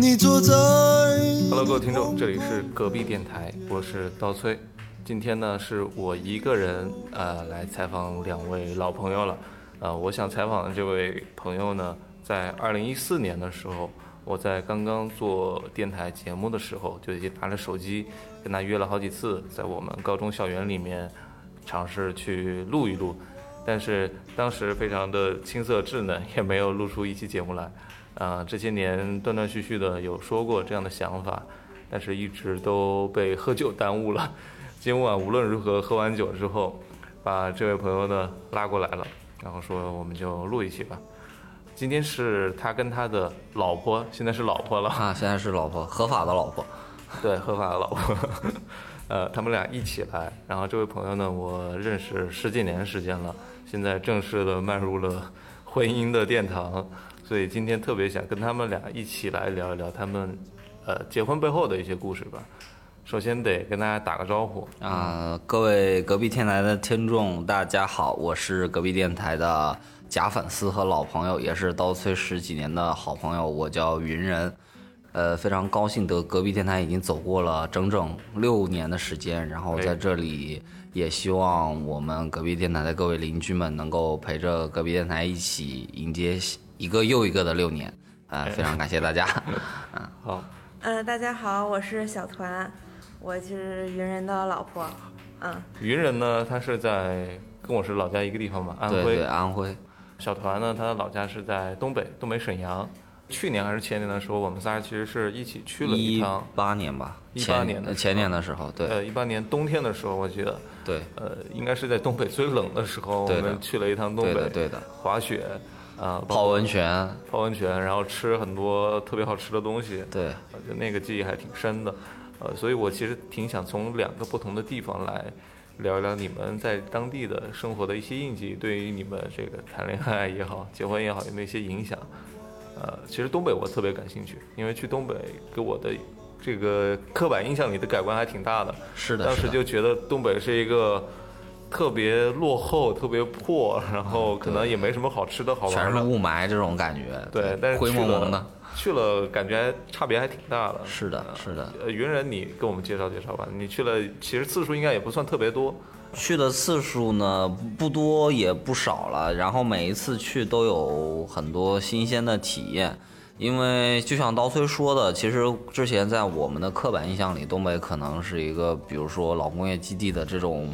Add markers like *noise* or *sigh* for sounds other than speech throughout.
你坐在。Hello，各位听众，这里是隔壁电台，我是刀崔。今天呢，是我一个人呃来采访两位老朋友了。呃，我想采访的这位朋友呢，在二零一四年的时候，我在刚刚做电台节目的时候，就已经拿着手机跟他约了好几次，在我们高中校园里面尝试去录一录。但是当时非常的青涩稚嫩，也没有录出一期节目来。啊，这些年断断续续的有说过这样的想法，但是一直都被喝酒耽误了。*laughs* 今晚无论如何喝完酒之后，把这位朋友呢拉过来了，然后说我们就录一期吧。今天是他跟他的老婆，现在是老婆了啊，现在是老婆，合法的老婆，对，合法的老婆。*laughs* 呃，他们俩一起来，然后这位朋友呢，我认识十几年时间了。现在正式的迈入了婚姻的殿堂，所以今天特别想跟他们俩一起来聊一聊他们，呃，结婚背后的一些故事吧。首先得跟大家打个招呼啊，各位隔壁电台的听众，大家好，我是隔壁电台的假粉丝和老朋友，也是刀崔十几年的好朋友，我叫云人。呃，非常高兴得，隔壁电台已经走过了整整六年的时间，然后在这里也希望我们隔壁电台的各位邻居们能够陪着隔壁电台一起迎接一个又一个的六年，啊，非常感谢大家。*laughs* 嗯，好。嗯，大家好，我是小团，我是云人的老婆。嗯，云人呢，他是在跟我是老家一个地方嘛，安徽。对，安徽。小团呢，他的老家是在东北，东北沈阳。去年还是前年的时候，我们仨其实是一起去了一趟。一八年吧，一八年的前年的时候，对。呃，一八年冬天的时候，我记得。对。呃，应该是在东北最冷的时候，我们去了一趟东北，对的。滑雪，啊，泡温泉，泡温泉，然后吃很多特别好吃的东西。对。就那个记忆还挺深的，呃，所以我其实挺想从两个不同的地方来聊一聊你们在当地的生活的一些印记，对于你们这个谈恋爱也好，结婚也好，有没有一些影响？呃，其实东北我特别感兴趣，因为去东北给我的这个刻板印象里的改观还挺大的。是的，当时就觉得东北是一个特别落后、特别破，然后可能也没什么好吃的好玩的，全是雾霾这种感觉。对，但是灰蒙蒙的，去了感觉差别还挺大的。是的，是的。呃，云人，你给我们介绍介绍吧。你去了，其实次数应该也不算特别多。去的次数呢不多也不少了，然后每一次去都有很多新鲜的体验，因为就像刀崔说的，其实之前在我们的刻板印象里，东北可能是一个，比如说老工业基地的这种，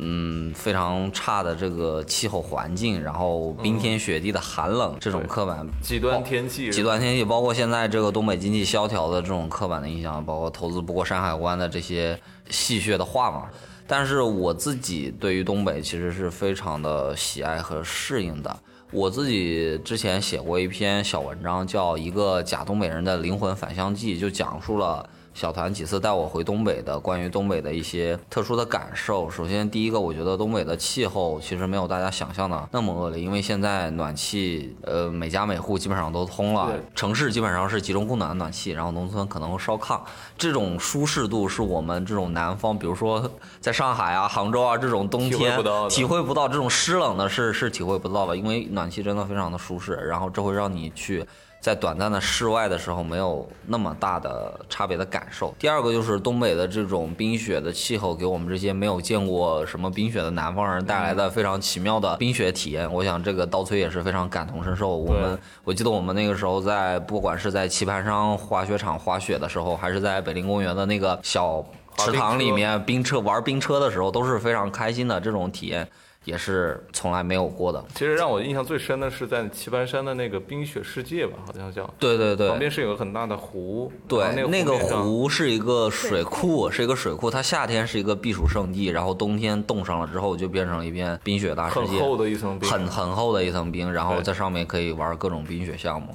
嗯，非常差的这个气候环境，然后冰天雪地的寒冷这种刻板极端天气，极端天气，包括现在这个东北经济萧条的这种刻板的印象，包括投资不过山海关的这些戏谑的话嘛。但是我自己对于东北其实是非常的喜爱和适应的。我自己之前写过一篇小文章，叫《一个假东北人的灵魂返乡记》，就讲述了。小团几次带我回东北的关于东北的一些特殊的感受。首先，第一个，我觉得东北的气候其实没有大家想象的那么恶劣，因为现在暖气，呃，每家每户基本上都通了。城市基本上是集中供暖的暖气，然后农村可能会烧炕。这种舒适度是我们这种南方，比如说在上海啊、杭州啊这种冬天体会不到这种湿冷的，是是体会不到的，因为暖气真的非常的舒适，然后这会让你去。在短暂的室外的时候，没有那么大的差别的感受。第二个就是东北的这种冰雪的气候，给我们这些没有见过什么冰雪的南方人带来的非常奇妙的冰雪体验。我想这个刀崔也是非常感同身受。我们我记得我们那个时候在，不管是在棋盘山滑雪场滑雪的时候，还是在北陵公园的那个小池塘里面冰车玩冰车的时候，都是非常开心的这种体验。也是从来没有过的。其实让我印象最深的是在棋盘山的那个冰雪世界吧，好像叫。对对对。旁边是有个很大的湖。对，那个湖是一个水库，是一个水库。它夏天是一个避暑胜地，然后冬天冻上了之后就变成了一片冰雪大世界。很厚的一层冰。很很厚的一层冰，然后在上面可以玩各种冰雪项目。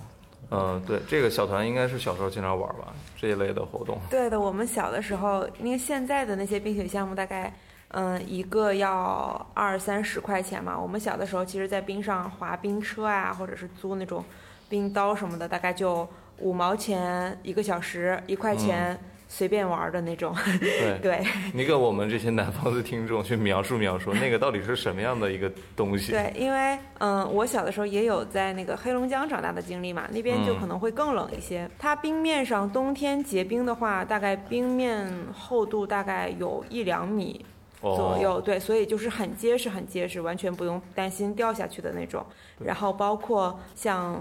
嗯，对，这个小团应该是小时候经常玩吧，这一类的活动。对的，我们小的时候，因为现在的那些冰雪项目大概。嗯，一个要二三十块钱嘛。我们小的时候，其实，在冰上滑冰车啊，或者是租那种冰刀什么的，大概就五毛钱一个小时，一块钱随便玩的那种。对，*laughs* 对你给我们这些南方的听众去描述描述，那个到底是什么样的一个东西？对，因为嗯，我小的时候也有在那个黑龙江长大的经历嘛，那边就可能会更冷一些。它冰面上冬天结冰的话，大概冰面厚度大概有一两米。左右，对，所以就是很结实，很结实，完全不用担心掉下去的那种。然后包括像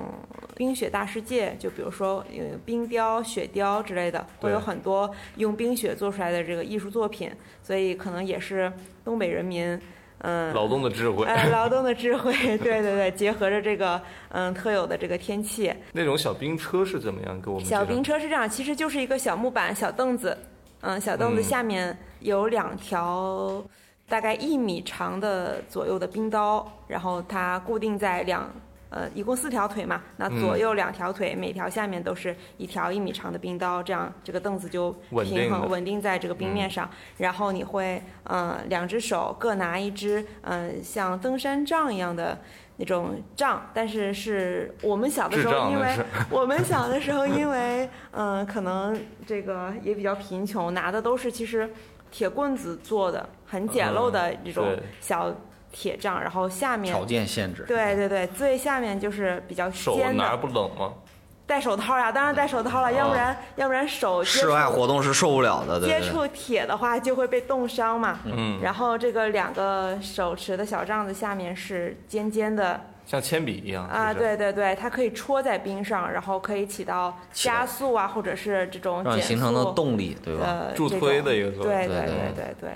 冰雪大世界，就比如说呃冰雕、雪雕之类的，会有很多用冰雪做出来的这个艺术作品。所以可能也是东北人民，嗯，劳动的智慧，哎，劳动的智慧，对对对，结合着这个嗯特有的这个天气。那种小冰车是怎么样？给我们小冰车是这样，其实就是一个小木板、小凳子。嗯，小凳子下面有两条大概一米长的左右的冰刀，然后它固定在两呃，一共四条腿嘛，那左右两条腿，每条下面都是一条一米长的冰刀，这样这个凳子就平衡稳定在这个冰面上。然后你会嗯，两只手各拿一只嗯，像登山杖一样的。那种杖，但是是我们小的时候，因为我们小的时候，因为嗯，可能这个也比较贫穷，拿的都是其实铁棍子做的，很简陋的这种小铁杖，然后下面条件限制，对对对，最下面就是比较尖的。手拿不冷吗？戴手套呀，当然戴手套了，要不然要不然手室外活动是受不了的。接触铁的话就会被冻伤嘛。嗯。然后这个两个手持的小杖子下面是尖尖的，像铅笔一样啊。对对对，它可以戳在冰上，然后可以起到加速啊，或者是这种让形成的动力，对吧？助推的一个作用。对对对对对，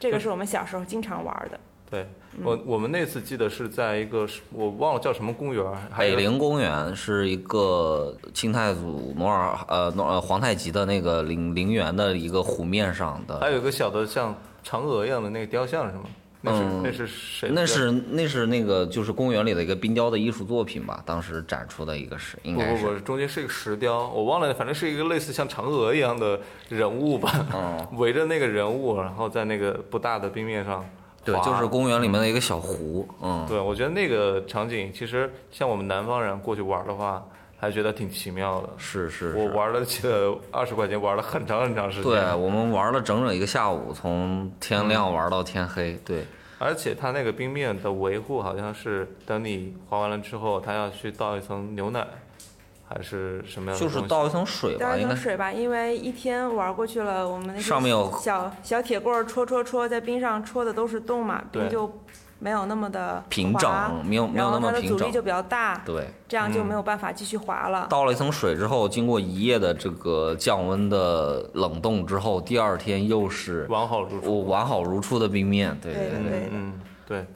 这个是我们小时候经常玩的。对我，我们那次记得是在一个，我忘了叫什么公园，北陵公园是一个清太祖努尔呃努呃皇太极的那个陵陵园的一个湖面上的，还有一个小的像嫦娥一样的那个雕像是吗？那是那是谁？那是那是那个就是公园里的一个冰雕的艺术作品吧？当时展出的一个是，应该是不不不，中间是一个石雕，我忘了，反正是一个类似像嫦娥一样的人物吧，*laughs* 围着那个人物，然后在那个不大的冰面上。对，就是公园里面的一个小湖，嗯，对，我觉得那个场景其实像我们南方人过去玩的话，还觉得挺奇妙的。是是，我玩了记得二十块钱玩了很长很长时间。对，我们玩了整整一个下午，从天亮玩到天黑。对，而且它那个冰面的维护好像是等你滑完了之后，它要去倒一层牛奶。还是什么样？就是倒一层水吧，倒一层水吧，因为一天玩过去了，我们那上面有小小铁棍戳戳戳，在冰上戳的都是洞嘛，冰就没有那么的平整，没有没有那么平整，它的阻力就比较大，对，这样就没有办法继续滑了。倒了一层水之后，经过一夜的这个降温的冷冻之后，第二天又是完好如初，完好如初的冰面，对对对，嗯，对。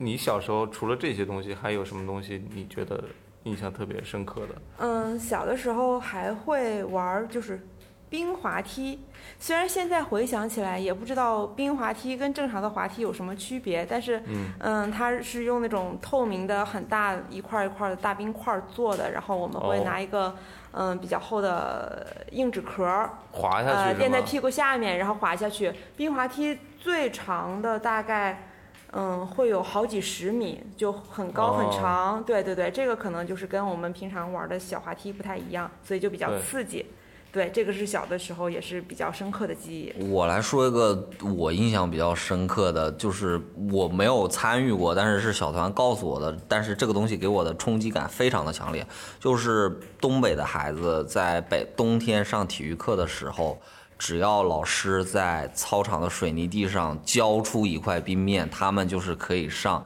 你小时候除了这些东西，还有什么东西你觉得？印象特别深刻的，嗯，小的时候还会玩，就是冰滑梯。虽然现在回想起来，也不知道冰滑梯跟正常的滑梯有什么区别，但是，嗯，它是用那种透明的很大一块一块的大冰块做的，然后我们会拿一个嗯比较厚的硬纸壳滑下去，垫在屁股下面，然后滑下去。冰滑梯最长的大概。嗯，会有好几十米，就很高很长。对对对，这个可能就是跟我们平常玩的小滑梯不太一样，所以就比较刺激。对，这个是小的时候也是比较深刻的记忆。我来说一个我印象比较深刻的，就是我没有参与过，但是是小团告诉我的。但是这个东西给我的冲击感非常的强烈，就是东北的孩子在北冬天上体育课的时候。只要老师在操场的水泥地上浇出一块冰面，他们就是可以上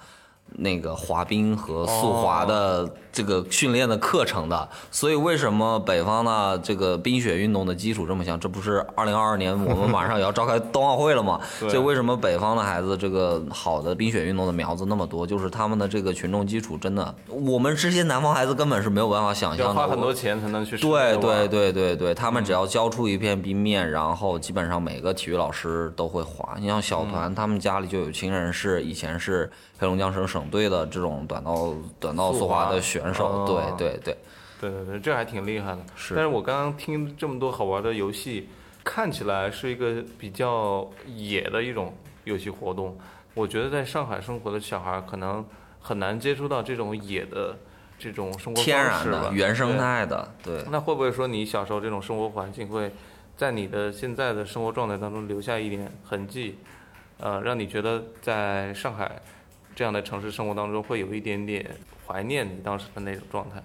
那个滑冰和速滑的。这个训练的课程的，所以为什么北方呢？这个冰雪运动的基础这么强？这不是二零二二年 *laughs* 我们马上也要召开冬奥会了吗？所以为什么北方的孩子这个好的冰雪运动的苗子那么多？就是他们的这个群众基础真的，我们这些南方孩子根本是没有办法想象的。花很多钱才能去。对对对对对，他们只要交出一片冰面，然后基本上每个体育老师都会滑。你像小团，他们家里就有亲人是以前是黑龙江省省队的这种短道短道速滑的选。选手，对对对，对对对，这还挺厉害的。是，但是我刚刚听这么多好玩的游戏，看起来是一个比较野的一种游戏活动。我觉得在上海生活的小孩可能很难接触到这种野的这种生活天然的原生态的。对。那会不会说你小时候这种生活环境会在你的现在的生活状态当中留下一点痕迹，呃，让你觉得在上海这样的城市生活当中会有一点点怀念你当时的那种状态。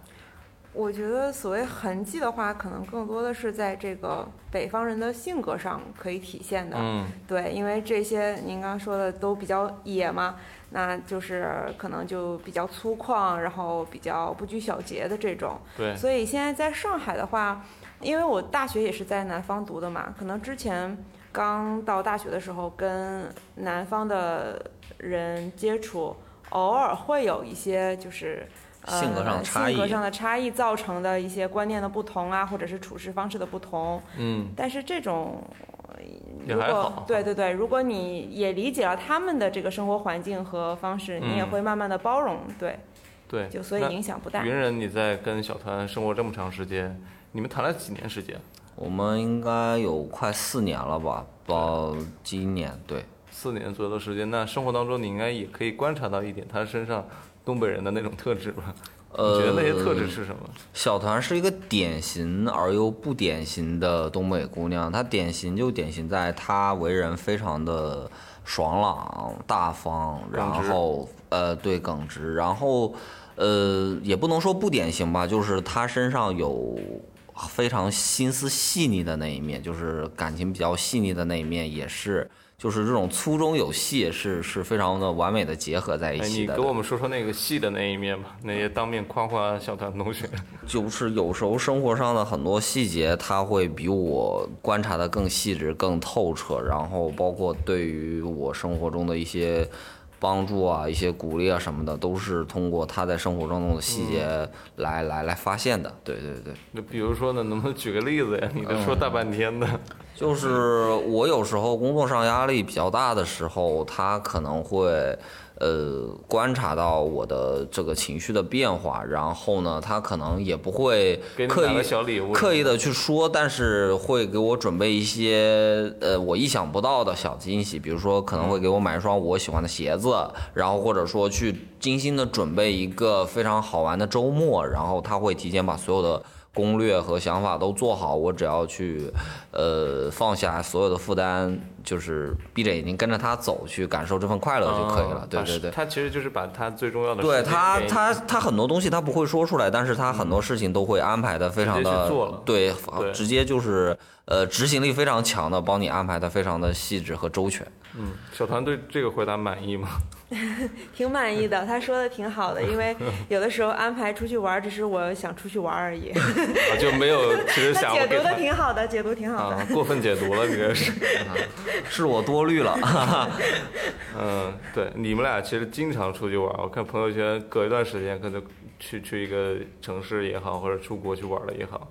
我觉得所谓痕迹的话，可能更多的是在这个北方人的性格上可以体现的。嗯，对，因为这些您刚刚说的都比较野嘛，那就是可能就比较粗犷，然后比较不拘小节的这种。对，所以现在在上海的话，因为我大学也是在南方读的嘛，可能之前刚到大学的时候跟南方的人接触，偶尔会有一些就是。呃性格上差异性格上的差异造成的一些观念的不同啊，或者是处事方式的不同。嗯，但是这种，呃如果对对对，如果你也理解了他们的这个生活环境和方式，你也嗯会慢慢的包容，对，对，就所以影响不大云。人，你在跟小团生活这么长时间，你们谈了几年时间？我们应该有快四年了吧？到今年对。四年左右的时间，那生活当中你应该也可以观察到一点他身上东北人的那种特质吧？*laughs* 你觉得那些特质是什么？小团是一个典型而又不典型的东北姑娘，她典型就典型在她为人非常的爽朗大方，然后呃对耿直，然后呃也不能说不典型吧，就是她身上有非常心思细腻的那一面，就是感情比较细腻的那一面，也是就是这种粗中有细，是是非常的完美的结合在一哎，起的。你给我们说说那个细的那一面吧，那些当面夸夸小团同学。*laughs* 就是有时候生活上的很多细节，他会比我观察的更细致、更透彻，然后包括对于我生活中的一些帮助啊、一些鼓励啊什么的，都是通过他在生活当中的细节来、来来发现的。对对对。那比如说呢，能不能举个例子呀？你这说大半天的。就是我有时候工作上压力比较大的时候，他可能会呃观察到我的这个情绪的变化，然后呢，他可能也不会刻意刻意的去说，但是会给我准备一些呃我意想不到的小惊喜，比如说可能会给我买一双我喜欢的鞋子，然后或者说去精心的准备一个非常好玩的周末，然后他会提前把所有的。攻略和想法都做好，我只要去，呃，放下所有的负担，就是闭着眼睛跟着他走，去感受这份快乐就可以了。嗯对对对。他其实就是把他最重要的对他他他很多东西他不会说出来，但是他很多事情都会安排的非常的对直接就是呃执行力非常强的，帮你安排的非常的细致和周全。嗯，小团对这个回答满意吗？*laughs* 挺满意的，他说的挺好的，因为 *laughs* 有的时候安排出去玩，只是我想出去玩而已。啊，就没有 *laughs* 其实想解读的挺好的，解读挺好的。啊，过分解读了，你这是。是我多虑了，嗯，对，你们俩其实经常出去玩，我看朋友圈隔一段时间可能去去一个城市也好，或者出国去玩了也好。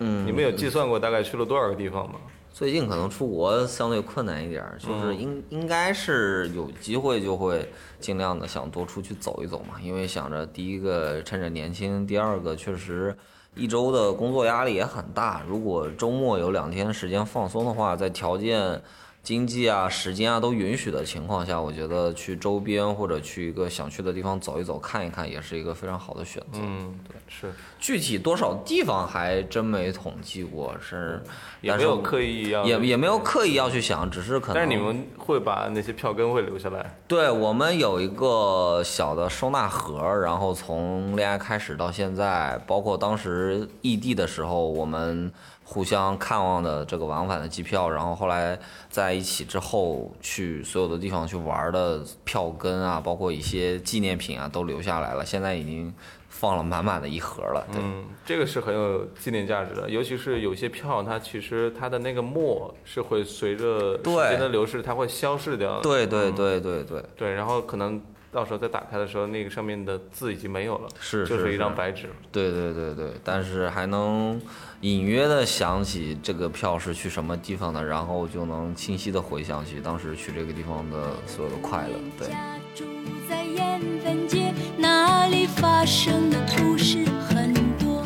嗯，你们有计算过大概去了多少个地方吗？最近可能出国相对困难一点儿，就是应应该是有机会就会尽量的想多出去走一走嘛，因为想着第一个趁着年轻，第二个确实一周的工作压力也很大，如果周末有两天时间放松的话，在条件。经济啊、时间啊都允许的情况下，我觉得去周边或者去一个想去的地方走一走、看一看，也是一个非常好的选择。嗯，对，是，具体多少地方还真没统计过，是也没有刻意要，也也没有刻意要去想，只是可能。但是你们会把那些票根会留下来。对我们有一个小的收纳盒，然后从恋爱开始到现在，包括当时异地的时候，我们互相看望的这个往返的机票，然后后来在一起之后去所有的地方去玩的票根啊，包括一些纪念品啊，都留下来了。现在已经放了满满的一盒了。对，嗯，这个是很有纪念价值的，尤其是有些票，它其实它的那个墨是会随着时间的流逝，它会消逝掉。对对嗯对对对，对，然后可能到时候再打开的时候，那个上面的字已经没有了，是就是一张白纸。对对对对，但是还能隐约的想起这个票是去什么地方的，然后就能清晰的回想起当时去这个地方的所有的快乐。对。家住在燕分街，那里发生的故事很多。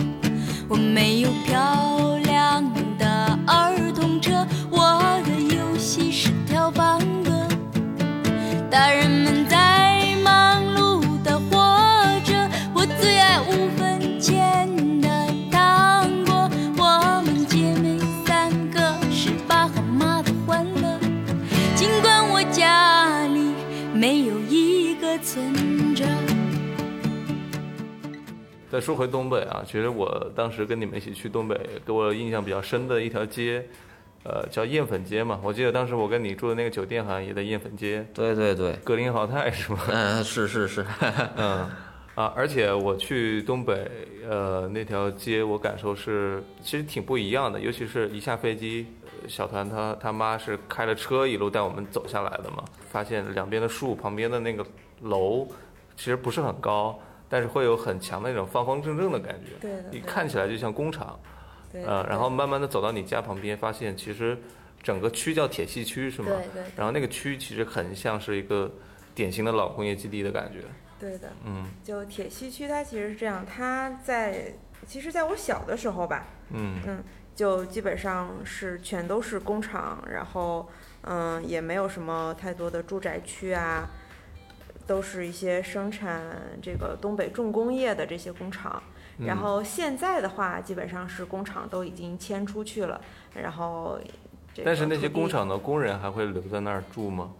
我没有漂亮的儿童车，我的游戏是跳房歌。大人们再说回东北啊，其实我当时跟你们一起去东北，给我印象比较深的一条街，呃，叫艳粉街嘛。我记得当时我跟你住的那个酒店好像也在艳粉街，对对对，格林豪泰是吗？嗯，是是是，*laughs* 嗯，啊，而且我去东北，呃，那条街我感受是其实挺不一样的，尤其是一下飞机，呃小团他他妈是开了车一路带我们走下来的嘛，发现两边的树旁边的那个楼其实不是很高，但是会有很强的那种方方正正的感觉，对你看起来就像工厂，对呃，然后慢慢的走到你家旁边，发现其实整个区叫铁西区是吗？对对然后那个区其实很像是一个典型的老工业基地的感觉，对的，嗯。就铁西区它其实是这样，它在其实在我小的时候吧，嗯。嗯，就基本上是全都是工厂，然后嗯也没有什么太多的住宅区啊，都是一些生产这个东北重工业的这些工厂。然嗯后现在的话，基本上是工厂都已经迁出去了，然后这个但是那些工厂的工人还会留在那儿住吗？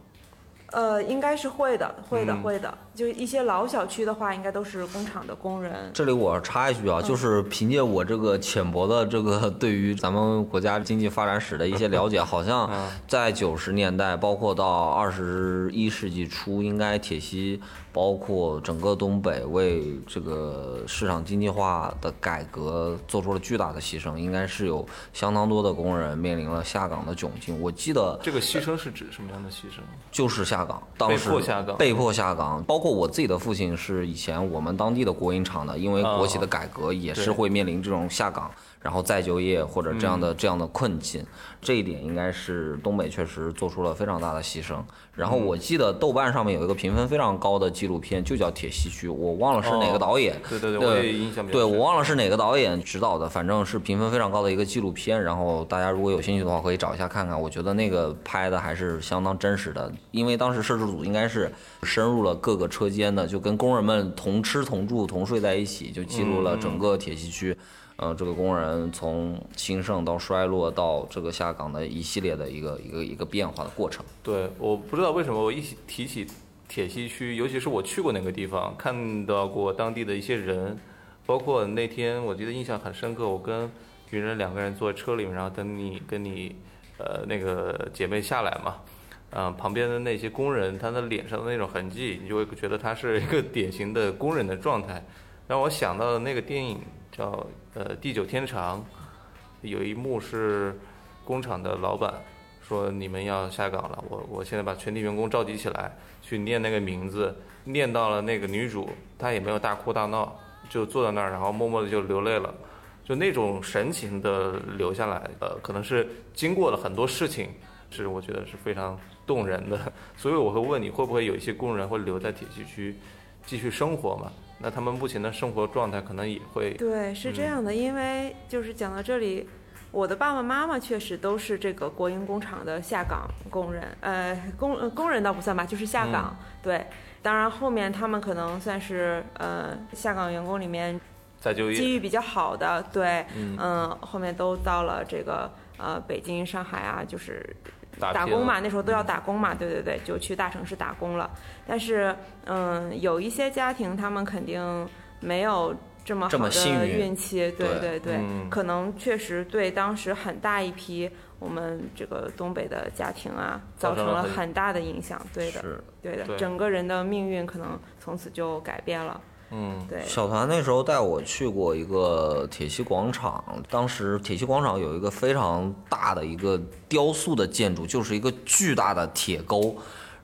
呃，应该是会的，会的，嗯会的。就一些老小区的话，应该都是工厂的工人。这里我插一句啊，就是凭借我这个浅薄的这个对于咱们国家经济发展史的一些了解，好像嗯在九十年代，包括到二十一世纪初，应该铁西包括整个东北为这个市场经济化的改革做出了巨大的牺牲，应该是有相当多的工人面临了下岗的窘境。我记得这个牺牲是指什么样的牺牲？就是下岗，当时被迫下岗被迫下岗。包括我自己的父亲是以前我们当地的国营厂的，因为国企的改革也是会面临这种下岗，然后再就业或者这样的、这样的困境。这一点应该是东北确实做出了非常大的牺牲。然后我记得豆瓣上面有一个评分非常高的纪录片，就叫《铁西区》，我忘了是哪个导演。对对对，我也印象比较对，我忘了是哪个导演指导的，反正是评分非常高的一个纪录片。然后大家如果有兴趣的话，可以找一下看看。我觉得那个拍的还是相当真实的，因为当时摄制组应该是深入了各个车间呢，就跟工人们同吃同住同睡在一起，就记录了整个铁西区。呃，这个工人从兴盛到衰落到这个下岗的一系列的一个一个一个变化的过程。对，我不知道为什么我一起提起铁西区，尤其是我去过那个地方，看到过当地的一些人，包括那天我记得印象很深刻，我跟云人两个人坐在车里面，然后等你跟你呃那个姐妹下来嘛，嗯、旁边的那些工人，他的脸上的那种痕迹，你就会觉得他是一个典型的工人的状态，让我想到了那个电影叫呃《地久天长》，有一幕是工厂的老板说你们要下岗了，我我现在把全体员工召集起来，去念那个名字，念到了那个女主，她也没有大哭大闹，就坐在那儿，然后默默的就流泪了，就那种神情的留下来，呃，可能是经过了很多事情，是我觉得是非常动人的，*laughs* 所以我会问你会不会有一些工人会留在铁西区继续生活嘛？那他们目前的生活状态可能也会对，是这样的，因为就是讲到这里，我的爸爸妈妈确实都是这个国营工厂的下岗工人，呃，工呃工人倒不算吧，就是下岗。对，当然后面他们可能算是呃下岗员工里面再就业。机遇比较好的，对，嗯嗯，后面都到了这个呃北京、上海啊，就是打工嘛，那时候都要打工嘛，对对对，就去大城市打工了。但是，嗯，有一些家庭他们肯定没有这么好的运运气，对对对可能确实对当时很大一批我们这个东北的家庭啊，造成了很大的影响，对的，对的，整个人的命运可能从此就改变了，嗯，对，小团那时候带我去过一个铁西广场，当时铁西广场有一个非常大的一个雕塑的建筑，就是一个巨大的铁钩。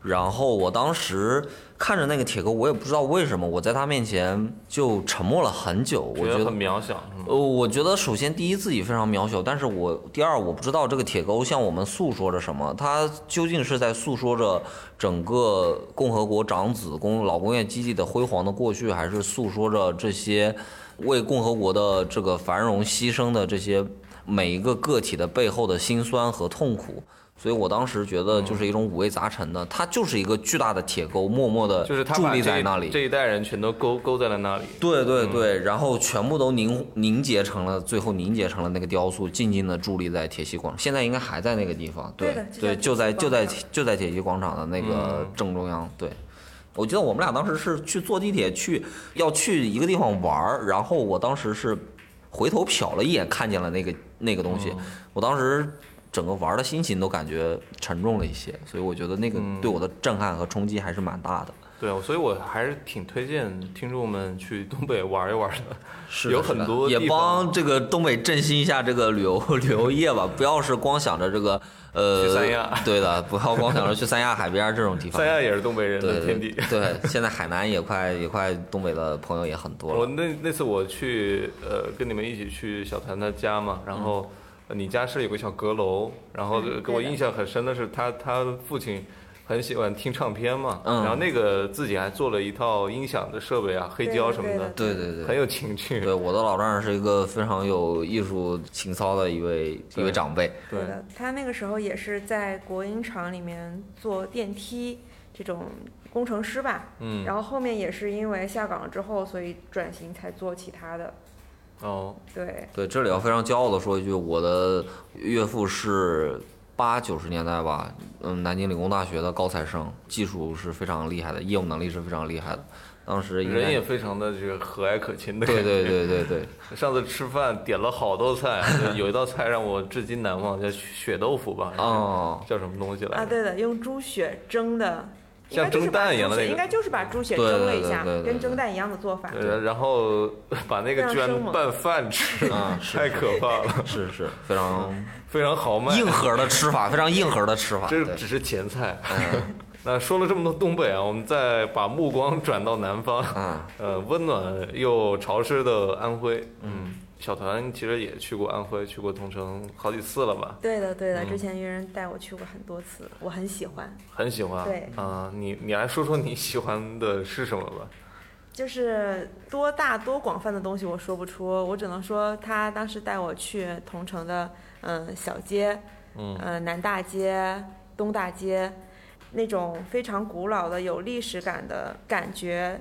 然后我当时看着那个铁钩，我也不知道为什么，我在他面前就沉默了很久。我觉得很渺小，呃，我觉得首先第一自己非常渺小，但是我第二我不知道这个铁钩向我们诉说着什么，它究竟是在诉说着整个共和国长子工老工业基地的辉煌的过去，还是诉说着这些为共和国的这个繁荣牺牲的这些每一个个体的背后的辛酸和痛苦？所以我当时觉得就是一种五味杂陈的，它就是一个巨大的铁钩，默默的就是它伫把这一立在那里。这一代人全都勾勾在了那里。对对嗯对，然后全部都凝凝结成了，最后凝结成了那个雕塑，静静的伫立在铁西广场，现在应该还在那个地方。对对就在对，就在就在就在铁西广场的那个嗯正中央。对，我记得我们俩当时是去坐地铁去要去一个地方玩儿，然后我当时是回头瞟了一眼，看见了那个那个东西，我当时整个玩的心情都感觉沉重了一些，所以我觉得那个对我的震撼和冲击还是蛮大的。对，所以我还是挺推荐听众们去东北玩一玩的。有是的是的很多也帮这个东北振兴一下这个旅游 *laughs* 旅游业吧，不要是光想着这个呃，去三亚对的，不要光想着去三亚海边这种地方。三亚也是东北人的天地。对，现在海南也快也快东北的朋友也很多了我。那那次我去呃跟你们一起去小谭他家嘛，然后呃你家是有个小阁楼，然后给我印象很深的是他他父亲很喜欢听唱片嘛，嗯然后那个自己还做了一套音响的设备啊，黑胶什么的，对对对很有情趣。对，我的老丈人是一个非常有艺术情操的一位一位长辈。对的，他那个时候也是在国营厂里面做电梯这种工程师吧，嗯，然后后面也是因为下岗之后，所以转型才做其他的。哦，对，对，这里要非常骄傲的说一句，我的岳父是八九十年代吧，嗯，南京理工大学的高材生，技术是非常厉害的，业务能力是非常厉害的。当时人也非常的这个和蔼可亲的。对对。对对对，*laughs* 上次吃饭点了好多菜，有一道菜让我至今难忘，叫血豆腐吧？哦叫什么东西来啊，对的，用猪血蒸的，应像蒸蛋一样的那个应该就是把猪血对蒸了一下，对对对对跟蒸蛋一样的做法。对，然后 *laughs* 把那个居然非常生猛拌饭吃，啊太可怕了，是是非常 *laughs* 非常豪迈。硬核的吃法，非常硬核的吃法。这只是前菜。嗯那说了这么多东北啊，我们再把目光转到南方，嗯呃，温暖又潮湿的安徽。嗯，小团其实也去过安徽，去过桐城好几次了吧？对的，对的，嗯之前约人带我去过很多次，我很喜欢。很喜欢。对啊、你你来说说你喜欢的是什么吧？就是多大多广泛的东西我说不出，我只能说他当时带我去桐城的嗯小街，嗯呃南大街、东大街，那种非常古老的有历史感的感觉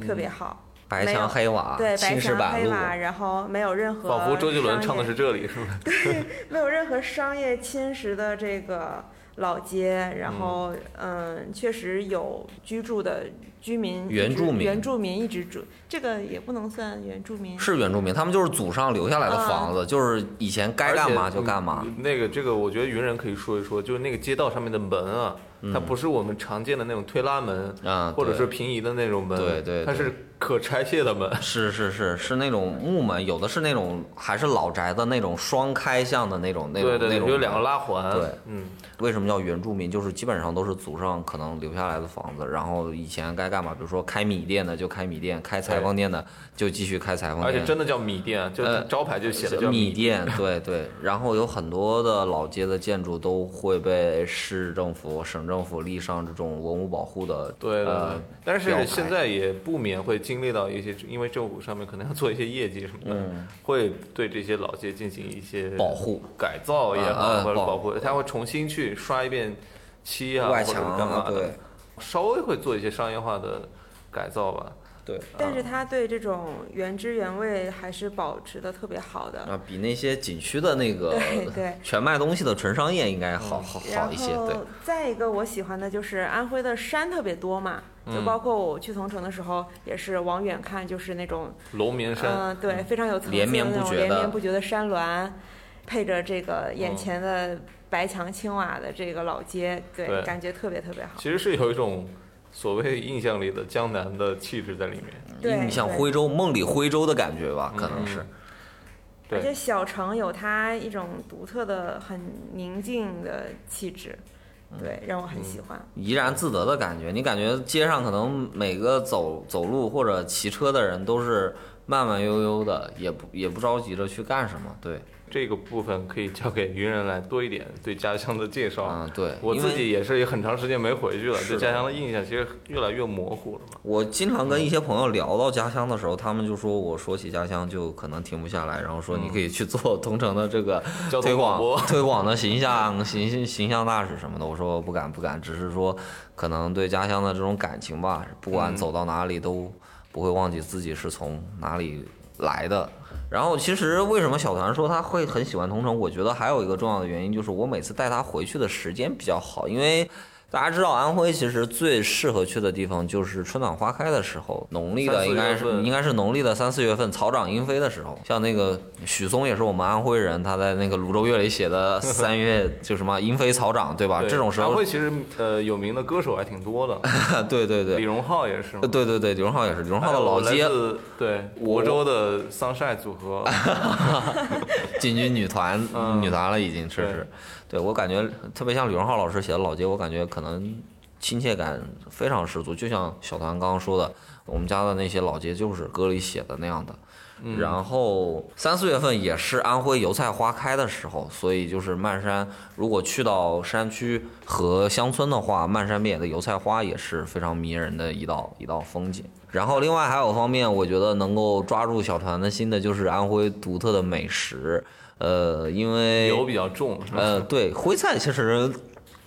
特别好。白没有墙黑瓦，对，白墙板，黑瓦，然后没有任何仿佛周杰伦唱的是商业这里，是吧？*laughs* 没有任何商业侵蚀的这个老街，然后嗯，确实有居住的居民，原住民原住民一直住，这个也不能算原住民，是原住民，他们就是祖上留下来的房子，就是以前该干嘛就干嘛。嗯那个这个，我觉得云人可以说一说，就是那个街道上面的门啊，它不是我们常见的那种推拉门，啊，或者是平移的那种门，对对对它是可拆卸的门。是是是是那种木门，有的是那种还是老宅的那种双开向的那种那种对对对，那种有两个拉环。对嗯，为什么叫原住民？就是基本上都是祖上可能留下来的房子，然后以前该干嘛，比如说开米店的就开米店，开裁缝店的就继续开裁缝店。而且。真的叫米店，就呃招牌就写的叫米店。店，对对，然后有很多的老街的建筑都会被市政府、省政府立上这种文物保护的，对对对。呃，但是现在也不免会经历到一些，因为政府上面可能要做一些业绩什么的，嗯。会对这些老街进行一些保护、改造也好，或者保护，他会重新去刷一遍漆啊，外墙啊对，稍微会做一些商业化的改造吧。对。但是他对这种原汁原味还是保持的特别好的。啊，比那些景区的那个对对。全卖东西的纯商业应该好好好一些，对。再一个我喜欢的就是安徽的山特别多嘛，就嗯包括我去桐城的时候，也是往远看就是那种龙眠山，嗯，对，非常有层次连的那种绵不绝的。连绵不绝的山峦，配着这个嗯眼前的白墙青瓦的这个老街，对，对感觉特别特别好。其实是有一种所谓印象里的江南的气质在里面。对你像徽州梦里徽州的感觉吧，可能嗯是。对而且小城有它一种独特的、很宁静的气质，对，让我很喜欢。怡然自得的感觉。你感觉街上可能每个走走路或者骑车的人都是慢慢悠悠的，也不也不着急着去干什么。对，这个部分可以交给云人来多一点对家乡的介绍。嗯，对，我自己也是很长时间没回去了，对家乡的印象其实越来越模糊了嘛。我经常跟一些朋友聊到家乡的时候，他们就说我说起家乡就可能停不下来，然后说你可以去做 *laughs* 同城的这个交推广 *laughs* 推广的形象形形象大使什么的。我说不敢不敢，只是说可能对家乡的这种感情吧，不管嗯走到哪里都不会忘记自己是从哪里来的。然后其实为什么小团说他会很喜欢同城，我觉得还有一个重要的原因就是我每次带他回去的时间比较好，因为。大家知道安徽其实最适合去的地方就是春暖花开的时候，农历的应该是应该是农历的三四月份，草长莺飞的时候。像那个许嵩也是我们安徽人，他在那个《泸州月》里写的三月 *laughs* 就什么莺飞草长，对吧？对这种时候安，徽其实呃有名的歌手还挺多的，*laughs* 对对对，李荣浩也是。对对对，李荣浩也是，李荣浩的老街对我亳州的桑晒组合，*laughs* 进军女团嗯女团了，已经是对是。对我感觉特别像李荣浩老师写的老街，我感觉可能亲切感非常十足，就像小团刚刚说的，我们家的那些老街就是歌里写的那样的。然后三四月份也是安徽油菜花开的时候，所以就是漫山，如果去到山区和乡村的话，漫山遍野的油菜花也是非常迷人的一道一道风景。然后另外还有方面，我觉得能够抓住小团的心的就是安徽独特的美食，呃，因为油比较重，是吧？呃，对，徽菜其实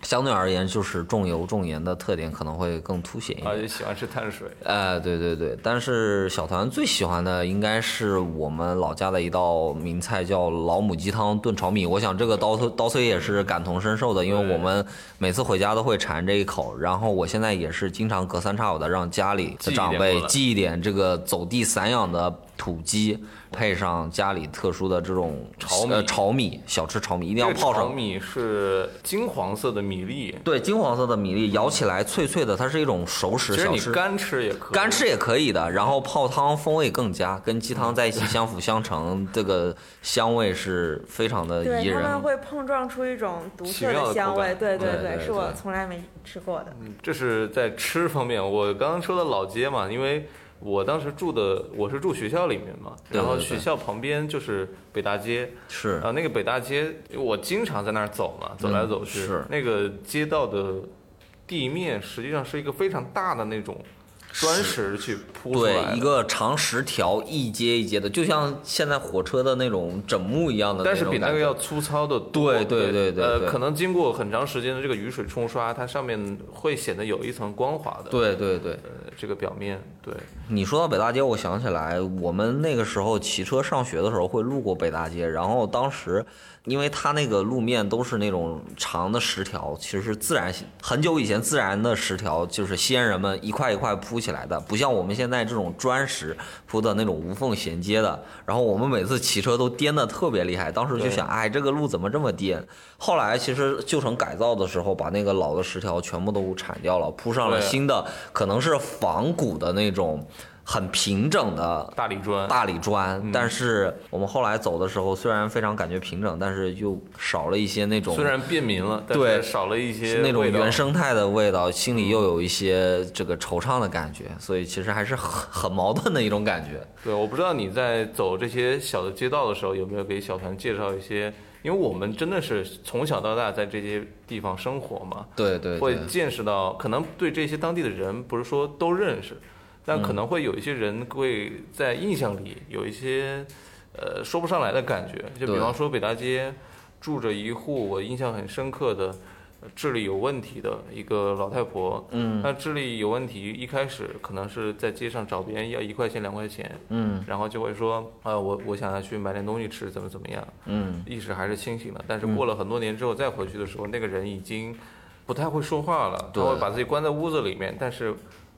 相对而言就是重油重盐的特点可能会更凸显一点。而且喜欢吃碳水。哎，对对对，但是小团最喜欢的应该是我们老家的一道名菜，叫老母鸡汤炖炒米。我想这个刀刀刀崔也是感同身受的，因为我们每次回家都会馋这一口。然后我现在也是经常隔三差五的让家里的长辈寄一点这个走地散养的土鸡，配上家里特殊的这种炒米呃炒米，小吃炒米一定要泡上。炒米是金黄色的米粒，对，金黄色的米粒咬起来脆脆的，它是一种熟食其实小吃。你干吃也可以。干吃也可以的，然后泡汤风味更佳，跟鸡汤在一起相辅相成，这个香味是非常的对，宜人。他们会碰撞出一种独特的的香味，对对对是我从来没吃过的。嗯这是在吃方面，我刚刚说的老街嘛，因为我当时住的我是住学校里面嘛，然后学校旁边就是北大街，是。啊那个北大街我经常在那儿走嘛，走来走去，嗯是。那个街道的地面实际上是一个非常大的那种砖石去铺出来，对一个长石条一阶一阶的，就像现在火车的那种枕木一样的但是比那个要粗糙的多。对对对对呃，可能经过很长时间的这个雨水冲刷，它上面会显得有一层光滑的。对对对，呃，这个表面对。你说到北大街，我想起来，我们那个时候骑车上学的时候会路过北大街，然后当时，因为它那个路面都是那种长的石条，其实是自然很久以前自然的石条，就是先人们一块一块铺起来的，不像我们现在这种砖石铺的那种无缝衔接的。然后我们每次骑车都颠的特别厉害，当时就想，哎，这个路怎么这么颠？后来其实旧城改造的时候，把那个老的石条全部都铲掉了，铺上了新的，可能是仿古的那种。很平整的大理砖。大理砖，但是我们后来走的时候，虽然非常感觉平整，但是又少了一些那种虽然便民了，但对是少了一些那种原生态的味道，心里又有一些这个惆怅的感觉，所以其实还是很很矛盾的一种感觉。对，我不知道你在走这些小的街道的时候，有没有给小团介绍一些？因为我们真的是从小到大在这些地方生活嘛，对对。会，见识到，可能对这些当地的人不是说都认识，但可能会有一些人会在印象里有一些呃说不上来的感觉。就比方说北大街住着一户我印象很深刻的。呃智力有问题的一个老太婆，嗯那智力有问题，一开始可能是在街上找别人要一块钱两块钱，嗯然后就会说，啊、我我想要去买点东西吃，怎么怎么样，嗯意识还是清醒的。但是过了很多年之后再回去的时候，那个人已经不太会说话了，他会把自己关在屋子里面，但是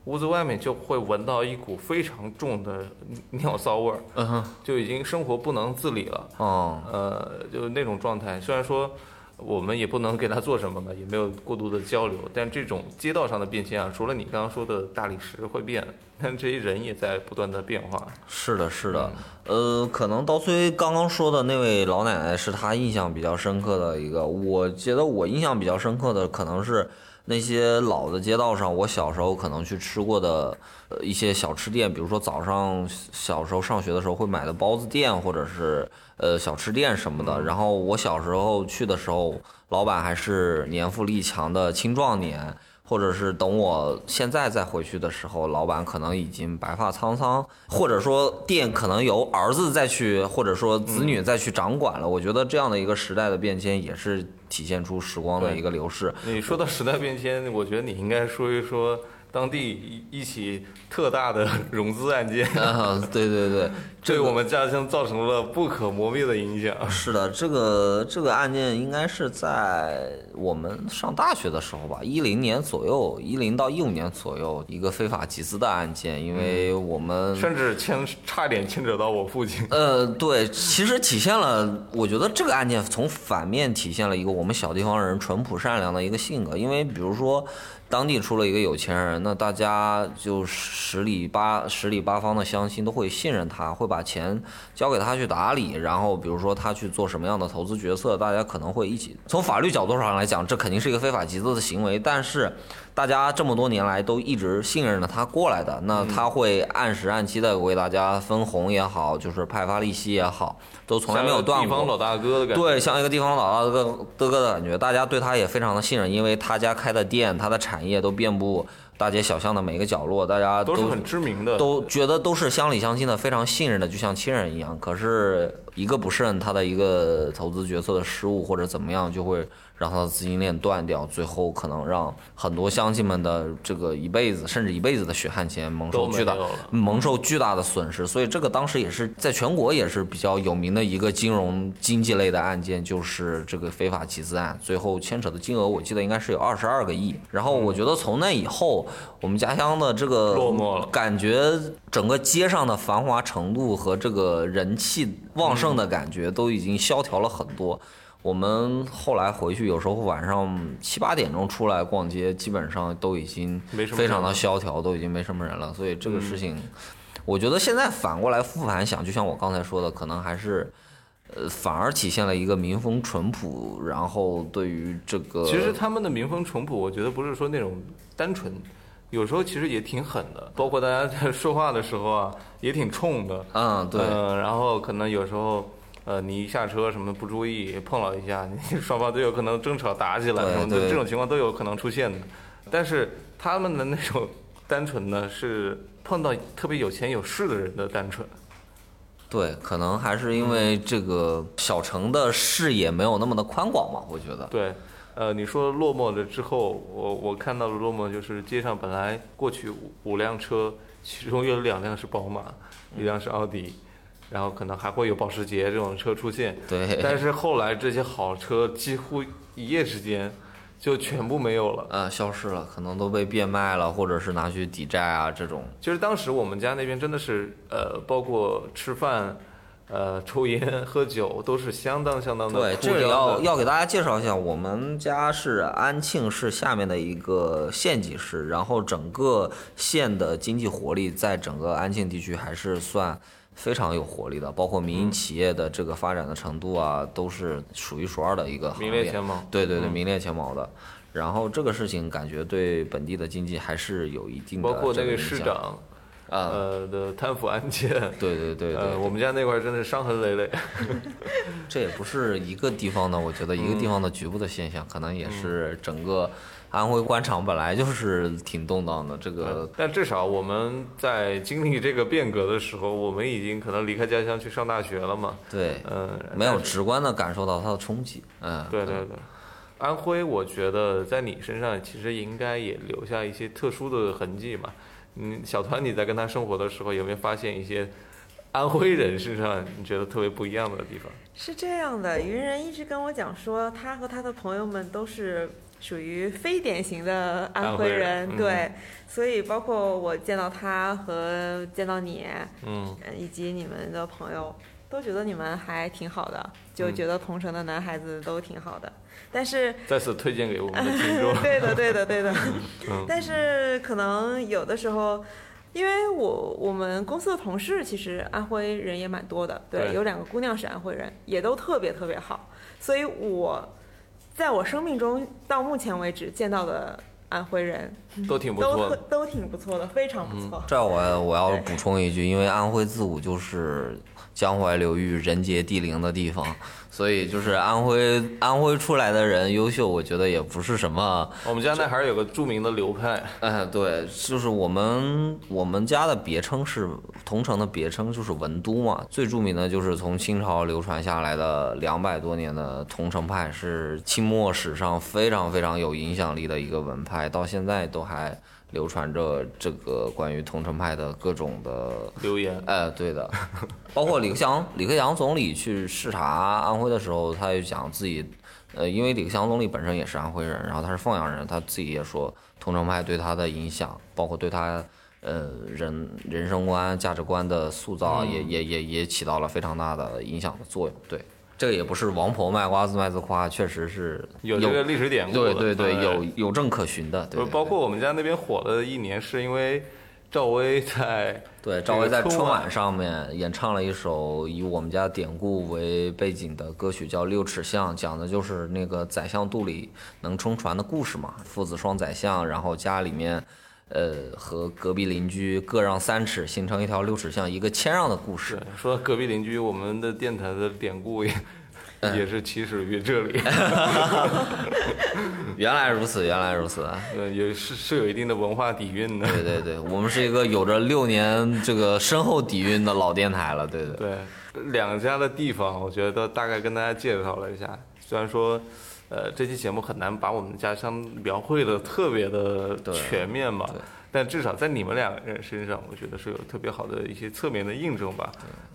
屋子外面就会闻到一股非常重的 *laughs* 尿骚味儿，嗯哼就已经生活不能自理了。哦呃，就那种状态。虽然说我们也不能给他做什么嘛，也没有过度的交流，但这种街道上的变迁啊，除了你刚刚说的大理石会变，但这些人也在不断的变化。是的，是的，呃，可能刀崔刚刚说的那位老奶奶是他印象比较深刻的一个，我觉得我印象比较深刻的可能是那些老的街道上，我小时候可能去吃过的呃一些小吃店，比如说早上小时候上学的时候会买的包子店，或者是呃小吃店什么的。然后我小时候去的时候，老板还是年富力强的青壮年。或者是等我现在再回去的时候，老板可能已经白发苍苍，或者说店可能由儿子再去，或者说子女再去掌管了。我觉得这样的一个时代的变迁，也是体现出时光的一个流逝。你说到时代变迁，我觉得你应该说一说当地一一起特大的 *laughs* 融资案件，啊，对对对，对 *laughs* 我们家乡造成了不可磨灭的影响。是的，这个这个案件应该是在我们上大学的时候吧，一零年左右，一零到一五年左右，一个非法集资的案件，因为我们甚至牵差点牵扯到我父亲。呃，对，其实体现了，我觉得这个案件从反面体现了一个我们小地方人淳朴善良的一个性格，因为比如说。当地出了一个有钱人，那大家就十里八十里八方的乡亲都会信任他，会把钱交给他去打理。然后，比如说他去做什么样的投资决策，大家可能会一起。从法律角度上来讲，这肯定是一个非法集资的行为，但是。大家这么多年来都一直信任着他过来的，那他会按时按期的为大家分红也好，就是派发利息也好，都从来没有断过。地方老大哥的感觉。对，像一个地方老大哥的哥的感觉，大家对他也非常的信任，因为他家开的店，他的产业都遍布大街小巷的每个角落，大家都是很知名的，都觉得都是乡里乡亲的，非常信任的，就像亲人一样。可是一个不慎，他的一个投资决策的失误或者怎么样，就会。让他的资金链断掉，最后可能让很多乡亲们的这个一辈子甚至一辈子的血汗钱蒙受巨大蒙受巨大的损失。所以这个当时也是在全国也是比较有名的一个金融经济类的案件，就是这个非法集资案。最后牵扯的金额我记得应该是有二十二个亿。然后我觉得从那以后，我们家乡的这个落寞了，感觉整个街上的繁华程度和这个人气旺盛的感觉都已经萧条了很多。我们后来回去，有时候晚上七八点钟出来逛街，基本上都已经非常的萧条，都已经没什么人了。所以这个事情，我觉得现在反过来复盘想，就像我刚才说的，可能还是，呃，反而体现了一个民风淳朴，然后对于这个，其实他们的民风淳朴，我觉得不是说那种单纯，有时候其实也挺狠的，包括大家在说话的时候啊，也挺冲的。嗯，对。嗯，然后可能有时候。呃，你一下车什么不注意碰了一下，*laughs* 你双方都有可能争吵打起来什么的，这种情况都有可能出现的。但是他们的那种单纯呢，是碰到特别有钱有势的人的单纯。对，可能还是因为这个小城的视野没有那么的宽广嘛，我觉得。对，呃，你说落寞了之后，我我看到了落寞，就是街上本来过去五五辆车，其中有两辆是宝马，一辆是奥迪。然后可能还会有保时捷这种车出现，对。但是后来这些好车几乎一夜之间就全部没有了，呃，消失了，可能都被变卖了，或者是拿去抵债啊这种。其实当时我们家那边真的是，呃，包括吃饭、呃，抽烟、喝酒都是相当相当的。对，这里要要给大家介绍一下，我们家是安庆市下面的一个县级市，然后整个县的经济活力在整个安庆地区还是算。非常有活力的，包括民营企业的这个发展的程度啊，都是数一数二的一个名列前茅。对对对，名列前茅的。然后这个事情感觉对本地的经济还是有一定的。包括那个市长，呃的贪腐案件。对对对对，我们家那块真的伤痕累累。*laughs* 这也不是一个地方的，我觉得一个地方的局部的现象，可能也是整个。安徽官场本来就是挺动荡的，这个，但至少我们在经历这个变革的时候，我们已经可能离开家乡去上大学了嘛。对，嗯，没有直观的感受到它的冲击。嗯，对对对。安徽，我觉得在你身上其实应该也留下一些特殊的痕迹嘛。嗯，小团，你在跟他生活的时候，有没有发现一些安徽人身上你觉得特别不一样的地方？是这样的，云人一直跟我讲说，他和他的朋友们都是。属于非典型的安徽人，对，所以包括我见到他和见到你，嗯，以及你们的朋友，都觉得你们还挺好的，就觉得同城的男孩子都挺好的。但是再次推荐给我们的听众，*laughs* 对的，对的，对的。但是可能有的时候，因为我我们公司的同事其实安徽人也蛮多的，对，有两个姑娘是安徽人，也都特别特别好，所以我。在我生命中到目前为止见到的安徽人都挺不错，都都挺不错的，非常不错。这我我要补充一句，因为安徽自古就是江淮流域人杰地灵的地方。所以就是安徽安徽出来的人优秀，我觉得也不是什么。我们家那还是有个著名的流派。哎，对，就是我们我们家的别称是桐城的别称就是文都嘛。最著名的就是从清朝流传下来的两百多年的桐城派，是清末史上非常非常有影响力的一个文派。到现在都还流传着这个关于桐城派的各种的留言，哎，对的，*laughs* 包括李克强，李克强总理去视察安徽的时候，他就讲自己，呃，因为李克强总理本身也是安徽人，然后他是凤阳人，他自己也说桐城派对他的影响，包括对他，呃，人人生观、价值观的塑造，也也也也起到了非常大的影响的作用。对，这个也不是王婆卖瓜自卖自夸，确实是有这个历史典故的。对对对，哎有有证可循的。对包括我们家那边火了一年，是因为赵薇在 *laughs* 对，赵薇在春晚上面演唱了一首以我们家典故为背景的歌曲，叫《六尺巷》，讲的就是那个宰相肚里能撑船的故事嘛。父子双宰相，然后家里面，呃，和隔壁邻居各让三尺，形成一条六尺巷，一个谦让的故事。说到隔壁邻居，我们的电台的典故也、嗯也是起始于这里，*laughs* 原来如此，原来如此。呃，也是是有一定的文化底蕴的。对对对，我们是一个有着六年这个深厚底蕴的老电台了。对对。对，两家的地方，我觉得大概跟大家介绍了一下。虽然说，呃，这期节目很难把我们的家乡描绘的特别的全面吧，但至少在你们两个人身上，我觉得是有特别好的一些侧面的印证吧。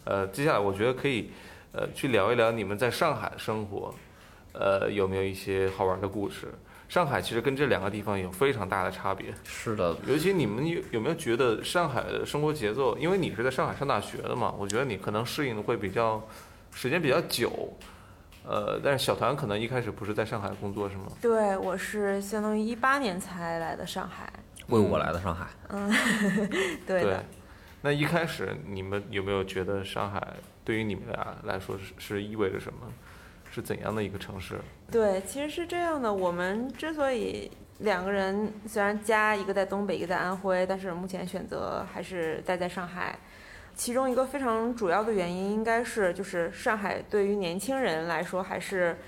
呃，接下来我觉得可以，呃，去聊一聊你们在上海生活，呃，有没有一些好玩的故事？上海其实跟这两个地方有非常大的差别。是的，尤其你们有有没有觉得上海的生活节奏？因为你是在上海上大学的嘛，我觉得你可能适应的会比较时间比较久。呃，但是小团可能一开始不是在上海工作是吗？对，我是相当于一八年才来的上海。为我来的上海。嗯 *laughs* 对的，那一开始你们有没有觉得上海对于你们俩来说是是意味着什么？是怎样的一个城市？对，其实是这样的。我们之所以两个人虽然家一个在东北，一个在安徽，但是目前选择还是待在上海。其中一个非常主要的原因，应该是就是上海对于年轻人来说还是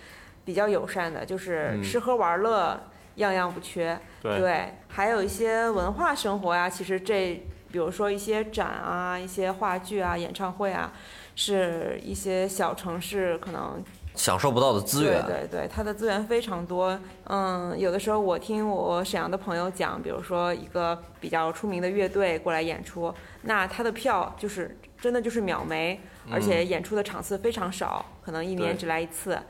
比较友善的，就是嗯吃喝玩乐样样不缺。对还有一些文化生活呀、其实这比如说一些展啊、一些话剧啊、演唱会啊，是一些小城市可能享受不到的资源。对对对，它的资源非常多。嗯，有的时候我听我沈阳的朋友讲，比如说一个比较出名的乐队过来演出，那他的票就是真的就是秒没，而且演出的场次非常少，可能一年只来一次。嗯，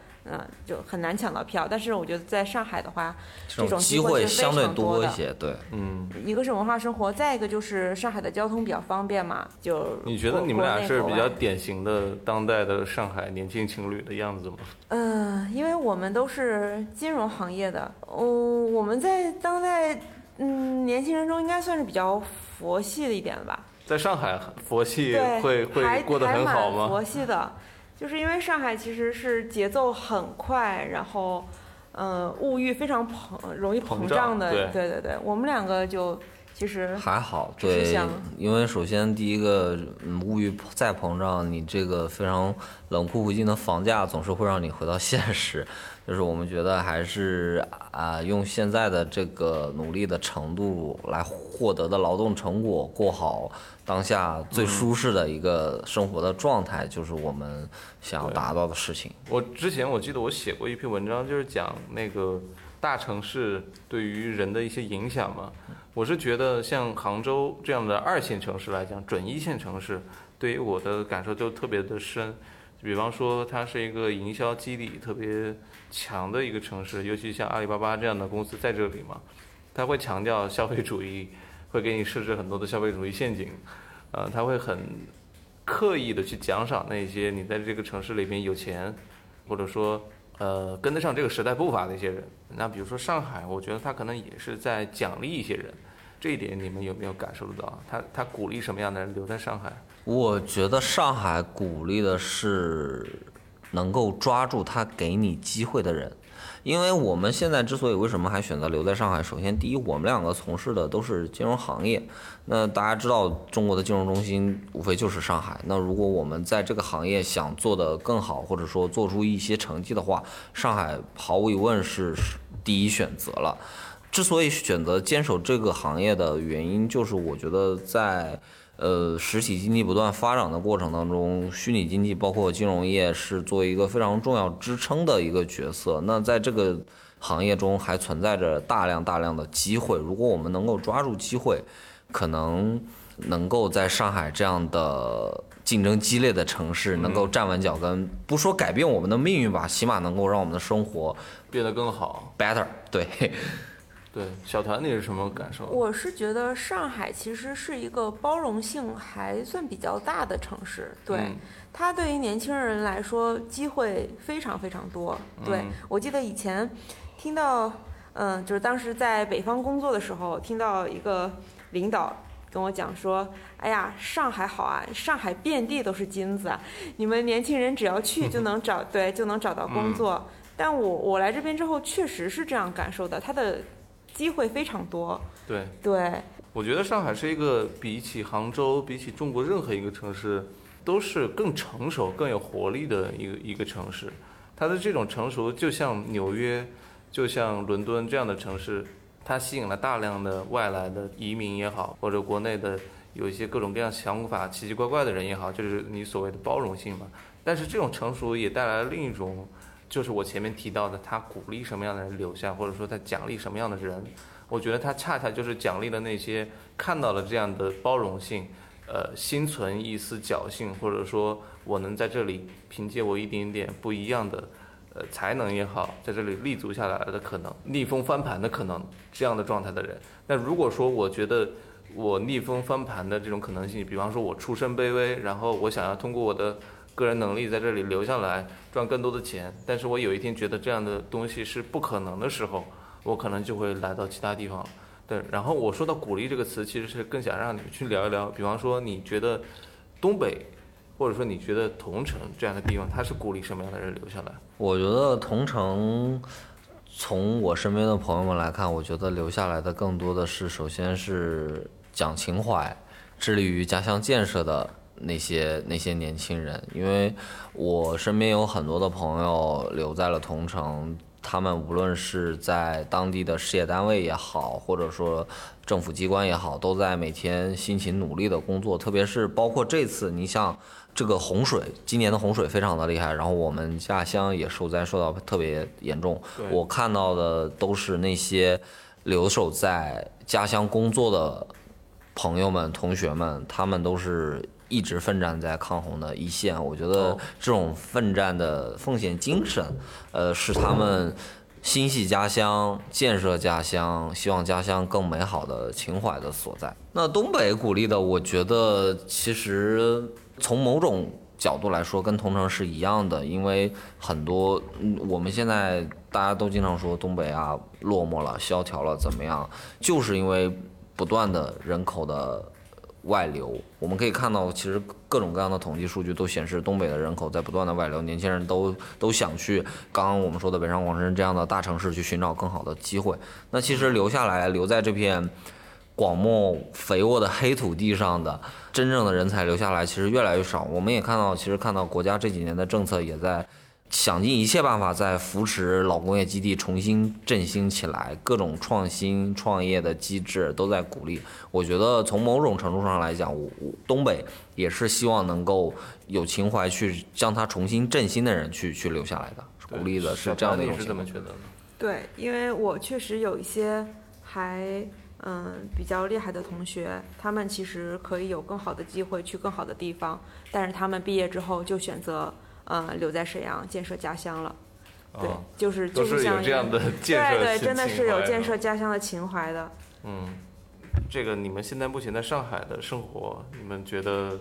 就很难抢到票。但是我觉得在上海的话，这种机机会相对多一些。对，嗯，一个是文化生活，再一个就是上海的交通比较方便嘛。就你觉得你们俩是比较典型的当代的上海年轻情侣的样子吗？嗯，因为我们都是金融行业的，嗯，我们在当代嗯年轻人中应该算是比较佛系的一点了吧？在上海佛系对，会还会过得很好吗？佛系的，就是因为上海其实是节奏很快，然后嗯、物欲非常膨容易膨膨胀胀的，对对对对，我们两个就其实还好，对因为首先第一个，嗯，物欲再膨胀，你这个非常冷酷无情的房价总是会让你回到现实。就是我们觉得还是啊、用现在的这个努力的程度来获得的劳动成果，过好当下最舒适的一个生活的状态，就是我们想要达到的事情。我之前我记得我写过一篇文章，就是讲那个大城市对于人的一些影响嘛。我是觉得像杭州这样的二线城市来讲，准一线城市对于我的感受就特别的深。比方说，它是一个营销基底特别强的一个城市，尤其像阿里巴巴这样的公司在这里嘛，它会强调消费主义，会给你设置很多的消费主义陷阱，呃，他会很刻意的去奖赏那些你在这个城市里面有钱，或者说呃跟得上这个时代步伐的一些人。那比如说上海，我觉得他可能也是在奖励一些人，这一点你们有没有感受得到？他他鼓励什么样的人留在上海？我觉得上海鼓励的是能够抓住他给你机会的人，因为我们现在之所以为什么还选择留在上海，首先第一，我们两个从事的都是金融行业，那大家知道中国的金融中心无非就是上海，那如果我们在这个行业想做得更好，或者说做出一些成绩的话，上海毫无疑问是第一选择了。之所以选择坚守这个行业的原因，就是我觉得在呃实体经济不断发展的过程当中，虚拟经济包括金融业是作为一个非常重要支撑的一个角色。那在这个行业中还存在着大量大量的机会。如果我们能够抓住机会，可能能够在上海这样的竞争激烈的城市能够站稳脚跟，不说改变我们的命运吧，起码能够让我们的生活变得更好。better。对，对，小团你是什么感受？我是觉得上海其实是一个包容性还算比较大的城市，对、嗯它对于年轻人来说机会非常非常多。对、嗯我记得以前听到，嗯、就是当时在北方工作的时候，听到一个领导跟我讲说：“哎呀，上海好啊，上海遍地都是金子啊，你们年轻人只要去就能找 *laughs* 对就能找到工作。但我我来这边之后确实是这样感受的，它的机会非常多。对，对，我觉得上海是一个比起杭州，比起中国任何一个城市，都是更成熟、更有活力的一个一个城市。它的这种成熟，就像纽约，就像伦敦这样的城市，它吸引了大量的外来的移民也好，或者国内的有一些各种各样想法奇奇怪怪的人也好，就是你所谓的包容性嘛。但是这种成熟也带来了另一种，就是我前面提到的，他鼓励什么样的人留下，或者说他奖励什么样的人。我觉得他恰恰就是奖励了那些看到了这样的包容性，呃，心存一丝侥幸，或者说我能在这里凭借我一点点不一样的，呃，才能也好，在这里立足下来的可能，逆风翻盘的可能，这样的状态的人。那如果说我觉得我逆风翻盘的这种可能性，比方说我出身卑微，然后我想要通过我的个人能力在这里留下来赚更多的钱，但是我有一天觉得这样的东西是不可能的时候，我可能就会来到其他地方。对，然后我说到鼓励这个词，其实是更想让你去聊一聊，比方说你觉得东北，或者说你觉得同城这样的地方，它是鼓励什么样的人留下来？我觉得同城，从我身边的朋友们来看，我觉得留下来的更多的是，首先是讲情怀，致力于家乡建设的那些那些年轻人。因为我身边有很多的朋友留在了同城，他们无论是在当地的事业单位也好，或者说政府机关也好，都在每天辛勤努力的工作。特别是包括这次，你像这个洪水，今年的洪水非常的厉害，然后我们家乡也受灾受到特别严重。我看到的都是那些留守在家乡工作的朋友们、同学们，他们都是一直奋战在抗洪的一线。我觉得哦这种奋战的奉献精神，呃，是他们心系家乡、建设家乡、希望家乡更美好的情怀的所在。那东北鼓励的，我觉得其实从某种角度来说，跟同城是一样的，因为很多，嗯我们现在大家都经常说东北啊落寞了、萧条了，怎么样？就是因为不断的人口的外流，我们可以看到，其实各种各样的统计数据都显示，东北的人口在不断的外流，年轻人都都想去刚刚我们说的北上广深这样的大城市去寻找更好的机会。那其实留下来，留在这片广袤肥沃的黑土地上的真正的人才留下来，其实越来越少。我们也看到，其实看到国家这几年的政策也在想尽一切办法在扶持老工业基地重新振兴起来，各种创新创业的机制都在鼓励。我觉得从某种程度上来讲，我我东北也是希望能够有情怀去将它重新振兴的人去去留下来的，鼓励的是这样的一你种情况。是怎么觉得呢？对，因为我确实有一些还嗯比较厉害的同学，他们其实可以有更好的机会去更好的地方，但是他们毕业之后就选择呃留在沈阳建设家乡了。对，哦就是就是像有这样的建设对对，真的是有建设家乡的情怀的。嗯，这个你们现在目前在上海的生活，你们觉得，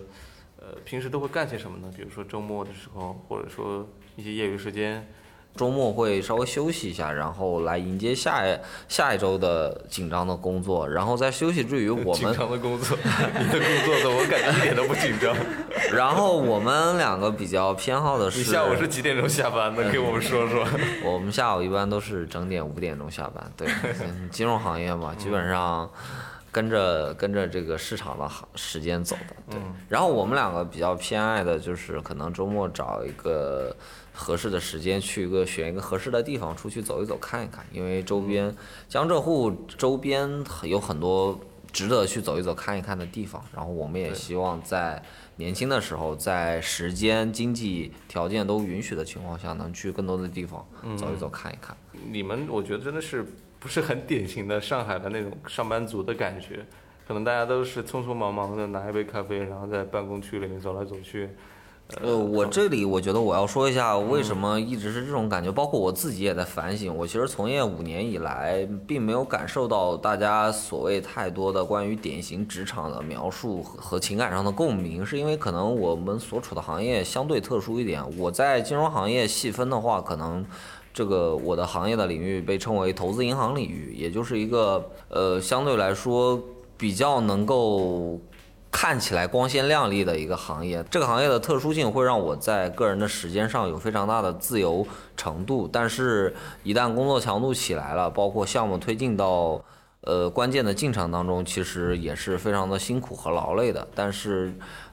呃，平时都会干些什么呢？比如说周末的时候，或者说一些业余时间。周末会稍微休息一下，然后来迎接下一下一周的紧张的工作。然后在休息之余，我 *laughs* 紧们张的工作，你的工作的我感觉一点都不紧张。*laughs* 然后我们两个比较偏好的是，你下午是几点钟下班的？*laughs* 给我们说说。我们下午一般都是整点五点钟下班，对，嗯金融行业嘛，基本上跟着跟着这个市场的行时间走的，对。然后我们两个比较偏爱的就是可能周末找一个合适的时间，去一个选一个合适的地方出去走一走看一看，因为周边江浙沪周边有很多。值得去走一走、看一看的地方。然后我们也希望在年轻的时候，在时间、经济条件都允许的情况下，能去更多的地方走一走、看一看。你们我觉得真的是不是很典型的上海的那种上班族的感觉，可能大家都是匆匆忙忙的拿一杯咖啡，然后在办公区里面走来走去。呃，我这里我觉得我要说一下为什么一直是这种感觉，包括我自己也在反省。我其实从业五年以来，并没有感受到大家所谓太多的关于典型职场的描述和和情感上的共鸣，是因为可能我们所处的行业相对特殊一点。我在金融行业细分的话，可能。这个我的行业的领域被称为投资银行领域，也就是一个呃相对来说比较能够看起来光鲜亮丽的一个行业。这个行业的特殊性会让我在个人的时间上有非常大的自由程度，但是一旦工作强度起来了，包括项目推进到呃关键的进程当中，其实也是非常的辛苦和劳累的。但是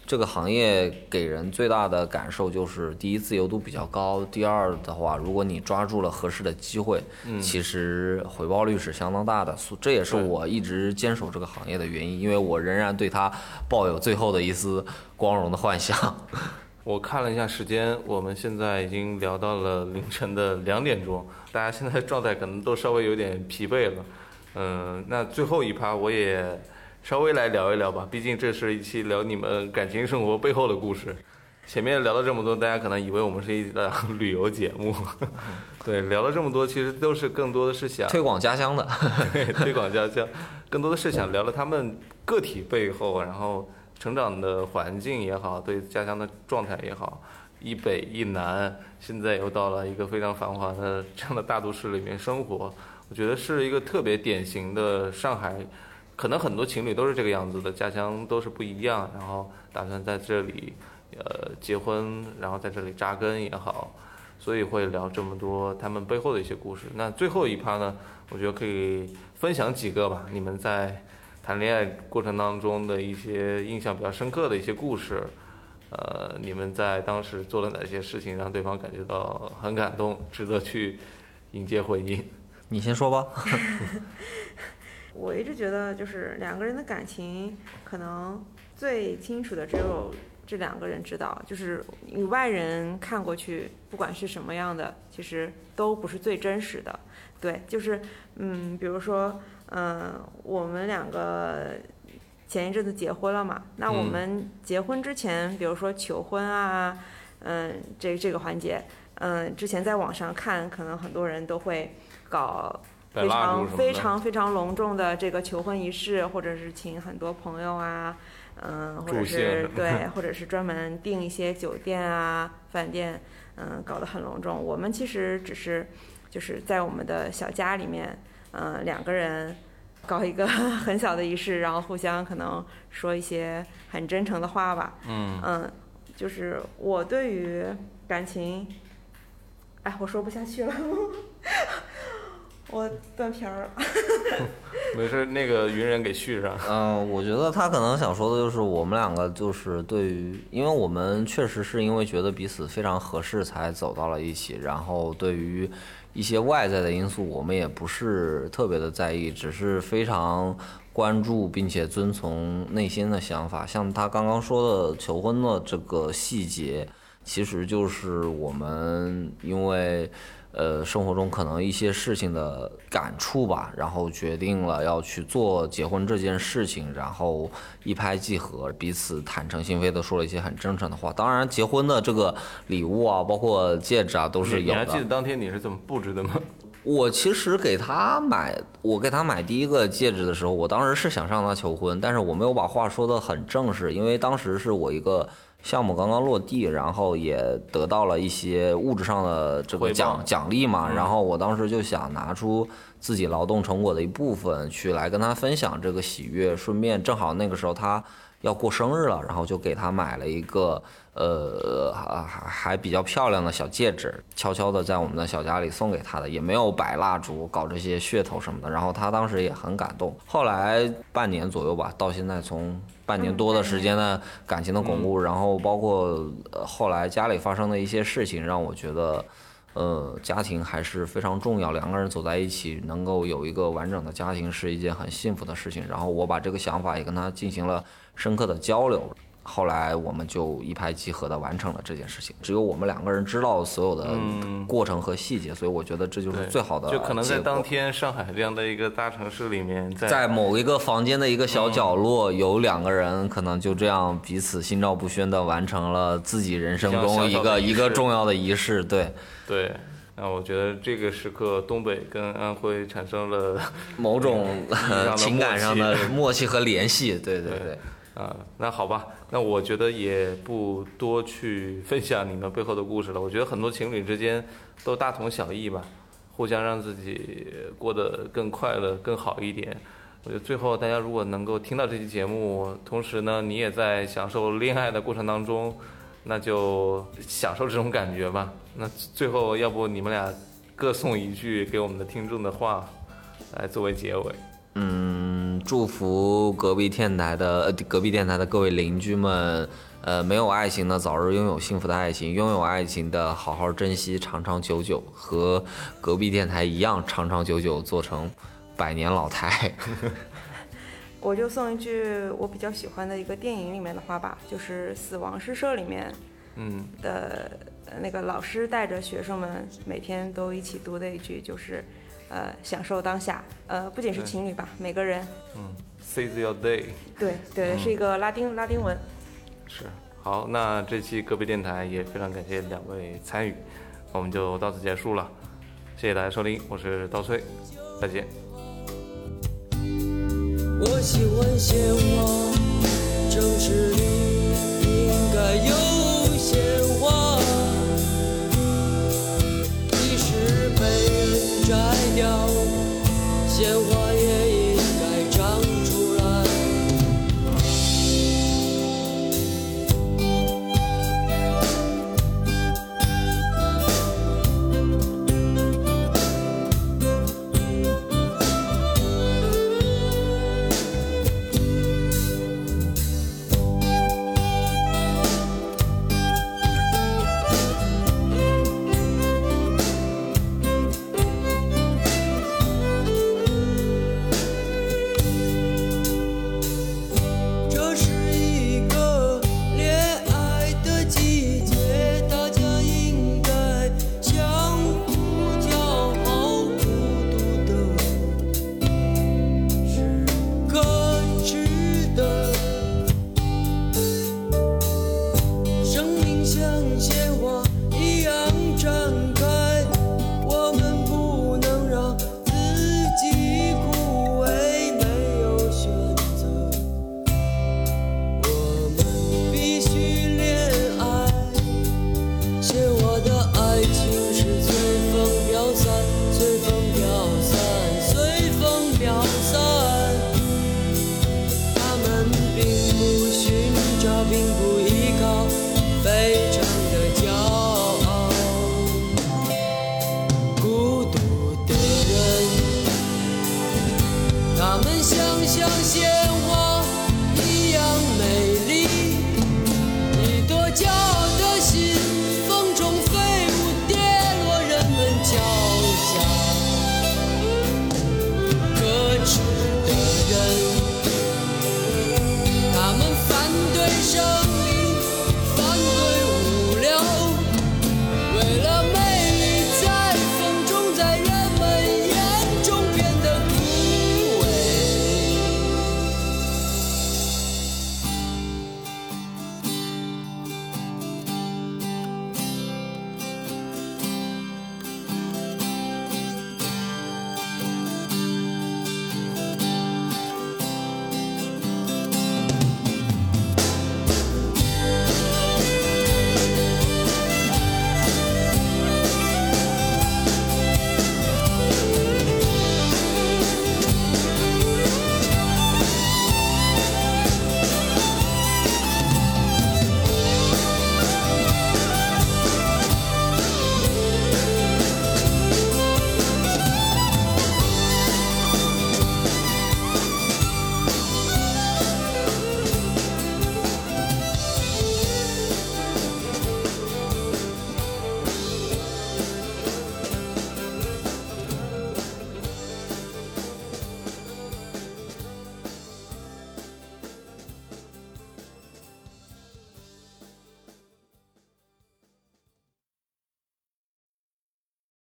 这个行业给人最大的感受就是，第一自由度比较高，第二的话，如果你抓住了合适的机会，其实回报率是相当大的。所这也是我一直坚守这个行业的原因，因为我仍然对它抱有最后的一丝光荣的幻想。*laughs* 我看了一下时间，我们现在已经聊到了凌晨的两点钟，大家现在状态可能都稍微有点疲惫了。嗯，那最后一趴我也稍微来聊一聊吧，毕竟这是一期聊你们感情生活背后的故事。前面聊了这么多，大家可能以为我们是一档旅游节目，*laughs* 对，聊了这么多，其实都是更多的是想推广家乡的，*laughs* 对，推广家乡，更多的是想聊聊他们个体背后，然后成长的环境也好，对家乡的状态也好，一北一南，现在又到了一个非常繁华的这样的大都市里面生活，我觉得是一个特别典型的上海，可能很多情侣都是这个样子的，家乡都是不一样，然后打算在这里呃结婚，然后在这里扎根也好。所以会聊这么多他们背后的一些故事。那最后一趴呢，我觉得可以分享几个吧，你们在谈恋爱过程当中的一些印象比较深刻的一些故事。呃，你们在当时做了哪些事情让对方感觉到很感动，值得去迎接婚姻？你先说吧。我一直觉得，就是两个人的感情，可能最清楚的只有这两个人知道。就是你外人看过去，不管是什么样的，其实都不是最真实的。对，就是嗯，比如说，嗯、我们两个前一阵子结婚了嘛，那我嗯们结婚之前，比如说求婚啊，嗯，这这个环节，嗯，之前在网上看，可能很多人都会搞摆非常。非常非常隆重的这个求婚仪式，或者是请很多朋友啊，嗯，或者是对，或者是专门订一些酒店啊、饭店，嗯，搞得很隆重。我们其实只是就是在我们的小家里面，嗯，两个人搞一个 *laughs* 很小的仪式，然后互相可能说一些很真诚的话吧。嗯，嗯，就是我对于感情，哎，我说不下去了，我断片儿了。*laughs* 没事，那个云人给续上。嗯、我觉得他可能想说的就是我们两个就是对于，因为我们确实是因为觉得彼此非常合适才走到了一起，然后对于一些外在的因素，我们也不是特别的在意，只是非常关注并且遵从内心的想法。像他刚刚说的求婚的这个细节，其实就是我们因为。呃，生活中可能一些事情的感触吧，然后决定了要去做结婚这件事情，然后一拍即合，彼此坦诚心扉的说了一些很真诚的话。当然，结婚的这个礼物啊，包括戒指啊，都是有的你还记得。当天你是怎么布置的吗？*laughs* 我其实给他买，我给他买第一个戒指的时候，我当时是想向他求婚，但是我没有把话说的很正式，因为当时是我一个项目刚刚落地，然后也得到了一些物质上的这个奖奖励嘛，然后我当时就想拿出自己劳动成果的一部分去来跟他分享这个喜悦，顺便正好那个时候他要过生日了，然后就给他买了一个呃还还还比较漂亮的小戒指，悄悄的在我们的小家里送给他的，也没有摆蜡烛、搞这些噱头什么的。然后他当时也很感动。后来半年左右吧，到现在从半年多的时间的感情的巩固，然后包括呃后来家里发生的一些事情，让我觉得。呃，家庭还是非常重要，两个人走在一起，能够有一个完整的家庭是一件很幸福的事情。然后我把这个想法也跟他进行了深刻的交流。后来我们就一拍即合的完成了这件事情，只有我们两个人知道所有的过程和细节，所以我觉得这就是最好的。就可能在当天上海这样的一个大城市里面，在某一个房间的一个小角落，有两个人可能就这样彼此心照不宣的完成了自己人生中一个一个重要的仪式。对，对。那我觉得这个时刻，东北跟安徽产生了某种 *laughs* 情感上的默契和联系。对对对。啊，那好吧，那我觉得也不多去分享你们背后的故事了。我觉得很多情侣之间都大同小异吧，互相让自己过得更快乐、更好一点。我觉得最后大家如果能够听到这期节目，同时呢你也在享受恋爱的过程当中，那就享受这种感觉吧。那最后要不你们俩各送一句给我们的听众的话，来作为结尾。嗯，祝福隔壁电台的隔壁电台的各位邻居们，呃，没有爱情的早日拥有幸福的爱情，拥有爱情的好好珍惜，长长久久，和隔壁电台一样长长久久，做成百年老台。*laughs* 我就送一句我比较喜欢的一个电影里面的话吧，就是《死亡诗社》里面，嗯的那个老师带着学生们每天都一起读的一句就是。呃，享受当下，呃，不仅是情侣吧，每个人。嗯，Seize your day。对对，是一个拉丁拉丁文。是，好，那这期隔壁电台也非常感谢两位参与，我们就到此结束了，谢谢大家收听，我是刀崔，再见。我喜欢我们想象鲜花